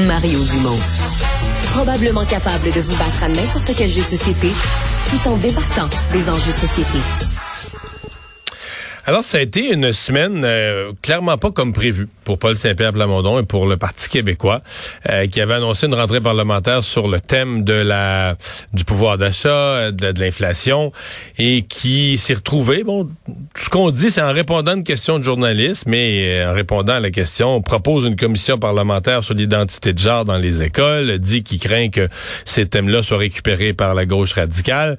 Mario Dumont. Probablement capable de vous battre à n'importe quel jeu de société tout en débattant des enjeux de société. Alors, ça a été une semaine euh, clairement pas comme prévu pour Paul Saint-Pierre Plamondon et pour le Parti québécois, euh, qui avait annoncé une rentrée parlementaire sur le thème de la du pouvoir d'achat, euh, de, l'inflation, et qui s'est retrouvé. Bon, ce qu'on dit, c'est en répondant à une question de journaliste, mais en répondant à la question, on propose une commission parlementaire sur l'identité de genre dans les écoles, dit qu'il craint que ces thèmes-là soient récupérés par la gauche radicale.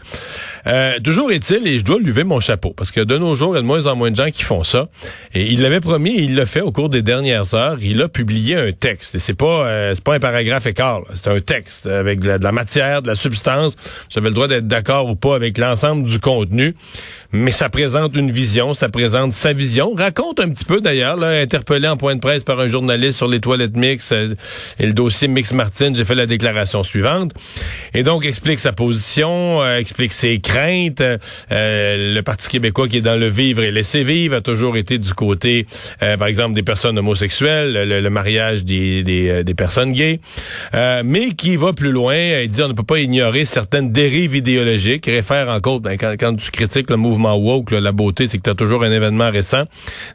toujours est-il, et je dois lever mon chapeau, parce que de nos jours, il y a de moins en moins de gens qui font ça. Et il l'avait promis et il l'a fait au cours des dernières heures. Il a publié un texte. C'est pas, euh, c'est pas un paragraphe écart. C'est un texte avec de la, matière, de la substance. Vous avez le droit d'être d'accord ou pas avec l'ensemble du contenu. Mais ça présente une vision, ça présente sa vision. Raconte un petit peu d'ailleurs, interpellé en point de presse par un journaliste sur les toilettes mix euh, et le dossier Mix Martin, j'ai fait la déclaration suivante. Et donc explique sa position, euh, explique ses craintes. le Parti québécois qui est dans le vivre et laisser vivre a toujours été du côté, par exemple, des personnes homosexuels, le, mariage des, des, euh, des, personnes gays, euh, mais qui va plus loin. Il dit on ne peut pas ignorer certaines dérives idéologiques. Réfère en cause, ben, quand, quand, tu critiques le mouvement woke, la beauté, c'est que tu as toujours un événement récent.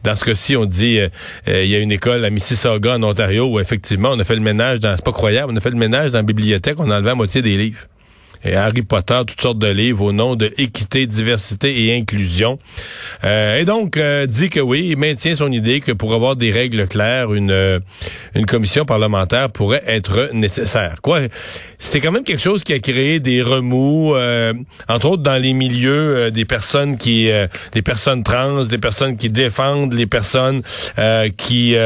Dans ce cas-ci, on dit euh, il y a une école à Mississauga, en Ontario, où effectivement, on a fait le ménage dans... C'est pas croyable, on a fait le ménage dans la bibliothèque, on a enlevé la moitié des livres et Harry Potter, toutes sortes de livres au nom de équité, diversité et inclusion. Euh, et donc, euh, dit que oui, il maintient son idée que pour avoir des règles claires, une, euh, une commission parlementaire pourrait être nécessaire. Quoi, c'est quand même quelque chose qui a créé des remous, entre autres dans les milieux des personnes qui, des personnes trans, des personnes qui défendent les personnes qui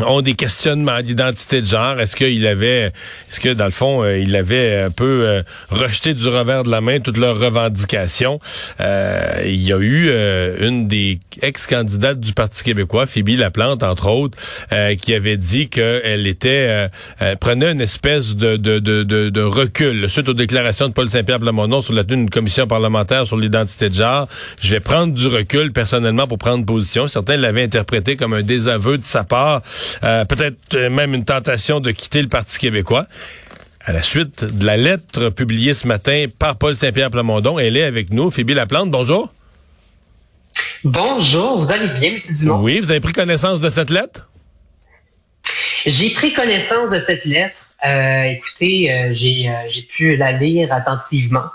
ont des questionnements d'identité de genre. Est-ce qu'il avait, est-ce que dans le fond, euh, il avait un peu euh, rejeté du revers de la main toutes leurs revendications? Euh, Il y a eu une des ex-candidates du Parti québécois, Phoebe Laplante entre autres, qui avait dit qu'elle était prenait une espèce de, de, recul suite aux déclarations de Paul Saint-Pierre Plamondon sur la tenue d'une commission parlementaire sur l'identité de genre. Je vais prendre du recul personnellement pour prendre position. Certains l'avaient interprété comme un désaveu de sa part. Euh, peut-être même une tentation de quitter le Parti québécois. À la suite de la lettre publiée ce matin par Paul Saint-Pierre Plamondon, elle est avec nous. Phoebe Laplante, bonjour. Bonjour, vous allez bien, M. Dumont? Oui, vous avez pris connaissance de cette lettre? J'ai pris connaissance de cette lettre. Euh, écoutez, euh, j'ai pu la lire attentivement.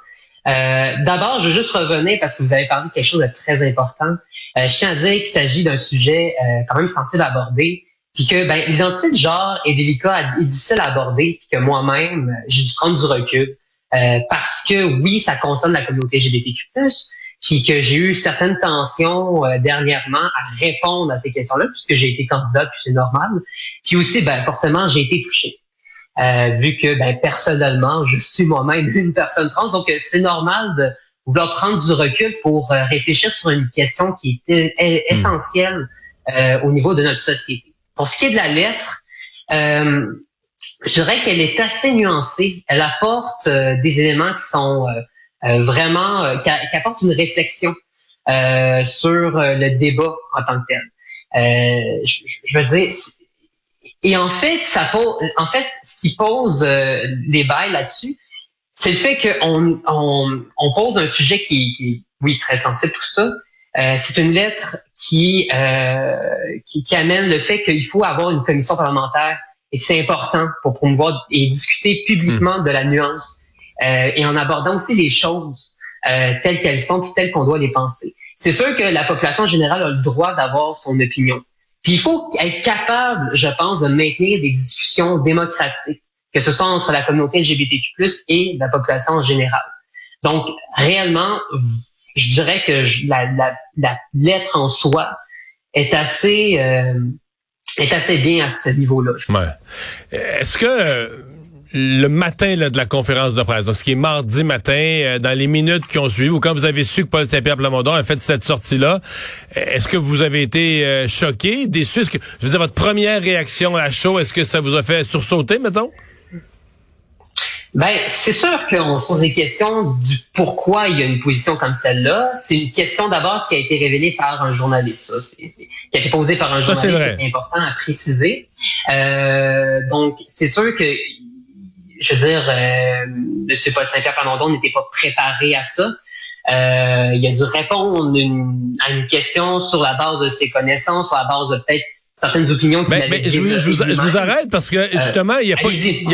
D'abord, je veux juste revenir parce que vous avez parlé de quelque chose de très important. je tiens à dire qu'il s'agit d'un sujet quand même sensible à aborder puis que ben, l'identité de genre est délicat et difficile à aborder, puis que moi-même, j'ai dû prendre du recul. Euh, parce que oui, ça concerne la communauté LGBTQ+, puis que j'ai eu certaines tensions euh, dernièrement à répondre à ces questions-là, puisque j'ai été candidate, puis c'est normal. Puis aussi, ben, forcément, j'ai été touchée. Euh, vu que ben, personnellement, je suis moi-même une personne trans, donc c'est normal de vouloir prendre du recul pour réfléchir sur une question qui est essentielle au niveau de notre société. Pour ce qui est de la lettre, euh, je dirais qu'elle est assez nuancée. Elle apporte euh, des éléments qui sont euh, vraiment, qui, apportent une réflexion sur le débat en tant que tel. Je, veux dire, et en fait, ça pose, en fait, ce qui pose les bails là-dessus, c'est le fait qu'on on, on, pose un sujet qui, qui, oui, très sensible tout ça, euh, c'est une lettre qui, euh, qui, qui, amène le fait qu'il faut avoir une commission parlementaire et c'est important pour promouvoir et discuter publiquement hmm. de la nuance euh, et en abordant aussi les choses euh, telles qu'elles sont et telles qu'on doit les penser. C'est sûr que la population générale a le droit d'avoir son opinion. Puis il faut être capable, je pense, de maintenir des discussions démocratiques, que ce soit entre la communauté LGBTQ+, et la population en général. Donc, réellement, je dirais que la, lettre en soi est assez euh, est assez bien à ce niveau-là. Est-ce que euh, le matin de la conférence de presse, donc ce qui est mardi matin, euh, dans les minutes qui ont suivi, ou quand vous avez su que Paul Saint-Pierre Plamondon a fait cette sortie-là, est-ce que vous avez été choqué, déçu? Est-ce que, je veux dire, votre première réaction à chaud, est-ce que ça vous a fait sursauter, mettons? Ben, c'est sûr qu'on se pose des questions du pourquoi il y a une position comme celle-là. C'est une question d'abord qui a été révélée par un journaliste, ça. qui a été posée par un journaliste, c'est important à préciser. Euh, donc, c'est sûr que, je veux dire, euh, M. Paul Saint-Pierre Plamondon n'était pas préparé à ça. Euh, il a dû répondre à une question sur la base de ses connaissances, sur la base de peut-être certaines opinions qui ben, je, vous, je, vous, arrête parce que euh, justement, il y a pas,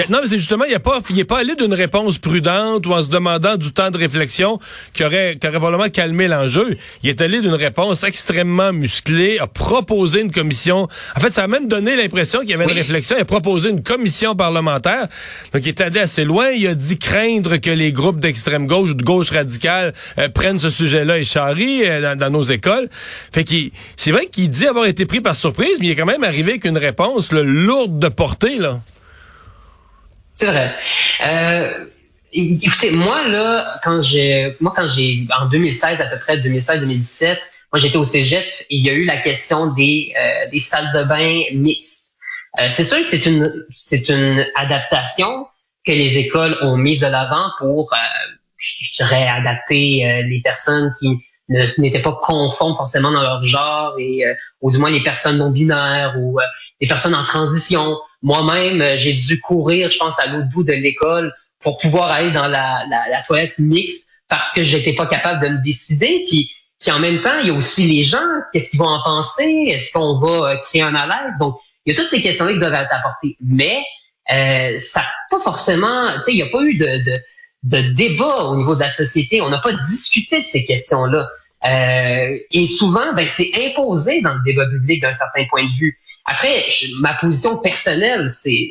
non, mais c'est justement, il y a pas, il est pas allé d'une réponse prudente ou en se demandant du temps de réflexion qui aurait, qui aurait probablement calmé l'enjeu. Il est allé d'une réponse extrêmement musclée, a proposé une commission. En fait, ça a même donné l'impression qu'il y avait une réflexion. Il a proposé une commission parlementaire. Donc, il est allé assez loin. Il a dit craindre que les groupes d'extrême gauche ou de gauche radicale euh, prennent ce sujet-là et charrient euh, dans, nos écoles. Fait qu'il, c'est vrai qu'il dit avoir été pris par surprise, mais quand même arrivé avec une réponse lourde de portée. là. C'est vrai. Euh, écoutez, moi, là, quand j'ai, moi, quand j'ai, en 2016, à peu près, 2016-2017, moi, j'étais au cégep et il y a eu la question des, euh, des salles de bain mixtes. Euh, c'est sûr c'est une, c'est une adaptation que les écoles ont mise de l'avant pour, je dirais, adapter les personnes qui n'étaient pas conformes forcément dans leur genre et euh, ou du moins les personnes non binaires ou euh, les personnes en transition. Moi-même, euh, j'ai dû courir, je pense, à l'autre bout de l'école pour pouvoir aller dans la, la, la toilette mixte parce que j'étais pas capable de me décider. Puis, puis en même temps, il y a aussi les gens. Qu'est-ce qu'ils vont en penser? Est-ce qu'on va créer un malaise? Donc, il y a toutes ces questions-là qui doivent être apportées. Mais euh, ça pas forcément, tu sais, il n'y a pas eu de, de de débat au niveau de la société. On n'a pas discuté de ces questions-là. Euh, et souvent, ben, c'est imposé dans le débat public d'un certain point de vue. Après, ma position personnelle, c'est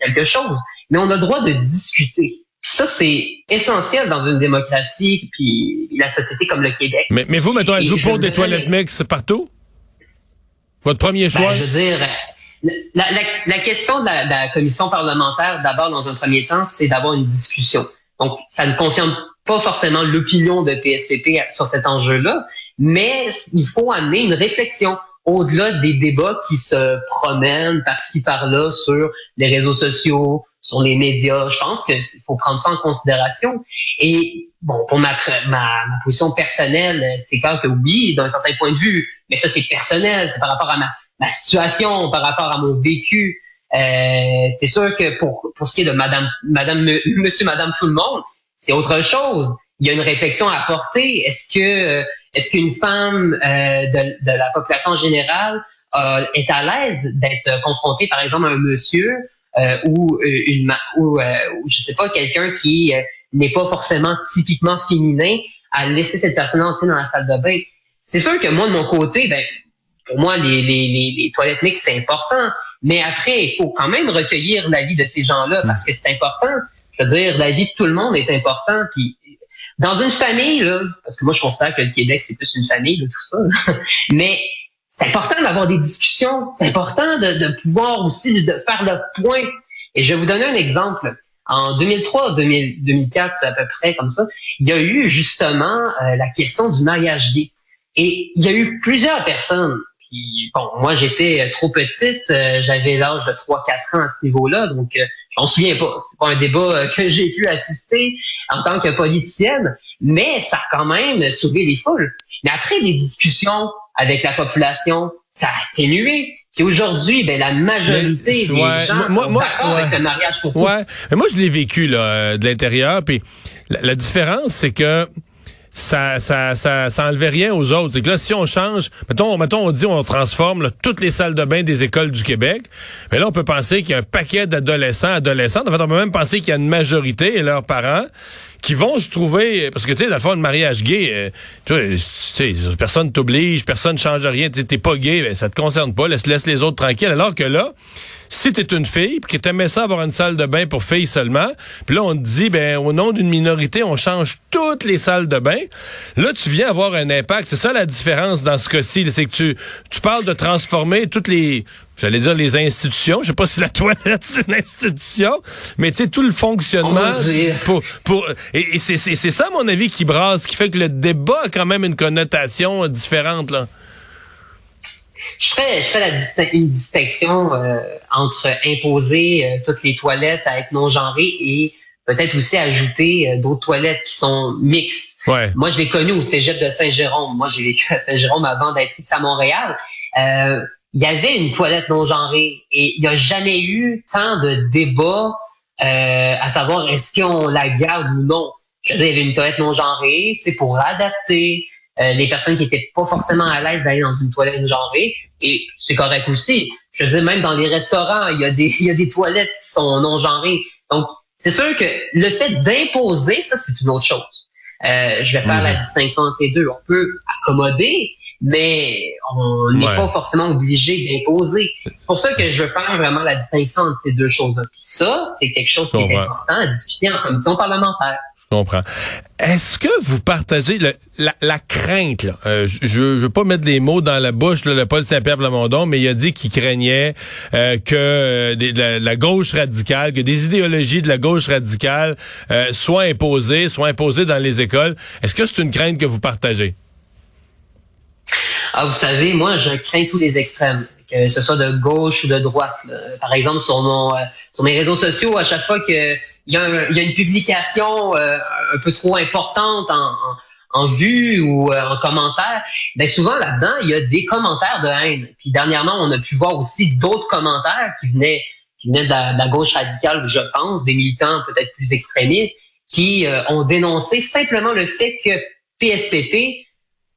quelque chose, mais on a le droit de discuter. Ça, c'est essentiel dans une démocratie, puis la société comme le Québec. Mais, mais vous, mettons, êtes-vous pour des toilettes mixtes partout? Votre premier ben, choix? je veux dire, la, la, la question de la, de la commission parlementaire, d'abord, dans un premier temps, c'est d'avoir une discussion. Donc, ça ne confirme pas forcément l'opinion de PSPP sur cet enjeu-là, mais il faut amener une réflexion au-delà des débats qui se promènent par-ci par-là sur les réseaux sociaux, sur les médias. Je pense qu'il faut prendre ça en considération. Et bon, pour ma, ma, position personnelle, c'est clair que oui, d'un certain point de vue, mais ça c'est personnel, c'est par rapport à ma, ma situation, par rapport à mon vécu. Euh, c'est sûr que pour, pour ce qui est de Madame, Madame, Monsieur, Madame, tout le monde, c'est autre chose. Il y a une réflexion à apporter. Est-ce que est-ce qu'une femme euh, de, de, la population générale euh, est à l'aise d'être confrontée, par exemple, à un monsieur euh, ou une ou je sais pas quelqu'un qui n'est pas forcément typiquement féminin à laisser cette personne entrer dans la salle de bain? C'est sûr que moi de mon côté, ben pour moi les les, les, toilettes mixtes c'est important. Mais après, il faut quand même recueillir l'avis de ces gens-là parce que c'est important. Je veux dire, l'avis de tout le monde est important. Puis dans une famille, là, parce que moi je considère que le Québec c'est plus une famille, de tout ça. mais c'est important d'avoir des discussions. C'est important de, de, pouvoir aussi de faire le point. Et je vais vous donner un exemple. En 2003, 2004 à peu près comme ça, il y a eu justement euh, la question du mariage gay. Et il y a eu plusieurs personnes bon, moi j'étais trop petite, euh, j'avais l'âge de 3-4 ans à ce niveau-là, donc euh, je m'en souviens pas. C'est pas un débat euh, que j'ai pu assister en tant que politicienne, mais ça a quand même soulevé les foules. Mais après des discussions avec la population, ça a atténué. Puis aujourd'hui, ben, la majorité des gens moi, moi, avec le mariage pour tous. Ouais, mais moi je l'ai vécu là, de l'intérieur. Puis la différence, c'est que ça, ça, ça, ça enlevait rien aux autres. C'est que là, si on change, mettons, mettons, on dit on transforme toutes les salles de bain des écoles du Québec, mais là, on peut penser qu'il y a un paquet d'adolescents, adolescentes. En fait, on peut même penser qu'il y a une majorité et leurs parents qui vont se trouver parce que tu sais dans le fond mariage gay euh, tu sais personne t'oblige personne change rien t'es pas gay ben, ça te concerne pas laisse laisse les autres tranquilles alors que là si t'es une fille, puis que t'aimais ça avoir une salle de bain pour filles seulement, puis là, on te dit, ben, au nom d'une minorité, on change toutes les salles de bain, là, tu viens avoir un impact. C'est ça la différence dans ce cas-ci. C'est que tu, tu parles de transformer toutes les, j'allais dire les institutions. Je sais pas si la toilette c'est une institution, mais tu sais tout le fonctionnement pour pour et, c'est c'est ça à mon avis qui brasse, qui fait que le débat a quand même une connotation différente là. Je ferais, je ferais la une distinction euh, entre imposer euh, toutes les toilettes à être non genrées et peut-être aussi ajouter euh, d'autres toilettes qui sont mixtes. Ouais. Moi, je l'ai connu au cégep de Saint-Jérôme. Moi, j'ai vécu à Saint-Jérôme avant d'être ici à Montréal. Euh, il y avait une toilette non genrée et il n'y a jamais eu tant de débats euh, à savoir est-ce qu'on la garde ou non. Je veux dire, il y avait une toilette non genrée, sais, pour adapter les personnes qui étaient pas forcément à l'aise d'aller dans une toilette genrée. Et c'est correct aussi. Je veux dire, même dans les restaurants, il y a des, il y a des toilettes qui sont non genrées. Donc, c'est sûr que le fait d'imposer, ça, c'est une autre chose. Euh, je vais faire la distinction entre les deux. On peut accommoder, mais on n'est Ouais. pas forcément obligé d'imposer. C'est pour ça que je veux faire vraiment la distinction entre ces deux choses-là. Ça, c'est quelque chose qui est important à discuter en commission parlementaire. Je comprends. Est-ce que vous partagez le- la, la Euh, je, je veux pas mettre des mots dans la bouche de Paul Saint-Pierre Plamondon, mais il a dit qu'il craignait euh, que euh, la, gauche radicale, que des idéologies de la gauche radicale soient imposées, soient imposées dans les écoles. Est-ce que c'est une crainte que vous partagez? Ah, vous savez, moi, je crains tous les extrêmes, que ce soit de gauche ou de droite. Par exemple, sur mon, sur mes réseaux sociaux, à chaque fois que il y, y a une publication un peu trop importante en, en vue ou euh, en commentaire, ben souvent là-dedans, il y a des commentaires de haine. Puis dernièrement, on a pu voir aussi d'autres commentaires qui venaient qui venaient de la, gauche radicale, je pense, des militants peut-être plus extrémistes, qui euh, ont dénoncé simplement le fait que PSPP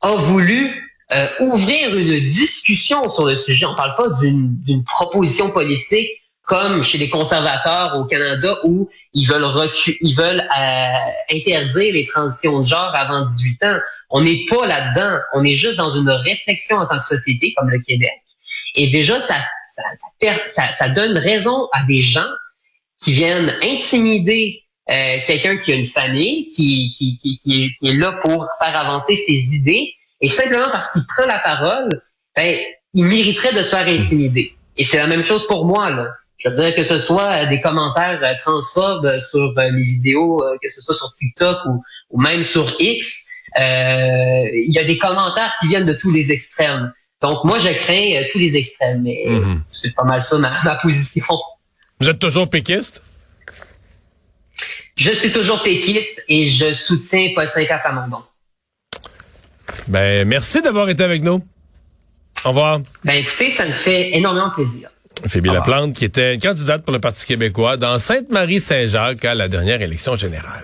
a voulu euh, ouvrir une discussion sur le sujet. On parle pas d'une proposition politique comme chez les conservateurs au Canada où ils veulent recu ils veulent euh, interdire les transitions de genre avant 18 ans. On n'est pas là-dedans. On est juste dans une réflexion en tant que société comme le Québec. Et déjà, ça, ça, ça, ça, donne raison à des gens qui viennent intimider euh, quelqu'un qui a une famille, qui, qui, est, qui est là pour faire avancer ses idées, et simplement parce qu'il prend la parole, ben, il mériterait de se faire intimider. Et c'est la même chose pour moi, là. Je veux dire que ce soit euh, des commentaires euh, transphobes sur mes vidéos, euh, que ce soit sur TikTok ou, ou même sur X, euh, il y a des commentaires qui viennent de tous les extrêmes. Donc moi, je crains tous les extrêmes, mais Mhm. c'est pas mal ça ma, ma position. Vous êtes toujours péquiste? Je suis toujours péquiste et je soutiens Paul Saint-Pierre Plamondon. Ben, merci d'avoir été avec nous. Au revoir. Ben écoutez, ça me fait énormément plaisir. Phoebe revoir. Laplante, qui était une candidate pour le Parti québécois dans Sainte-Marie-Saint-Jacques à la dernière élection générale.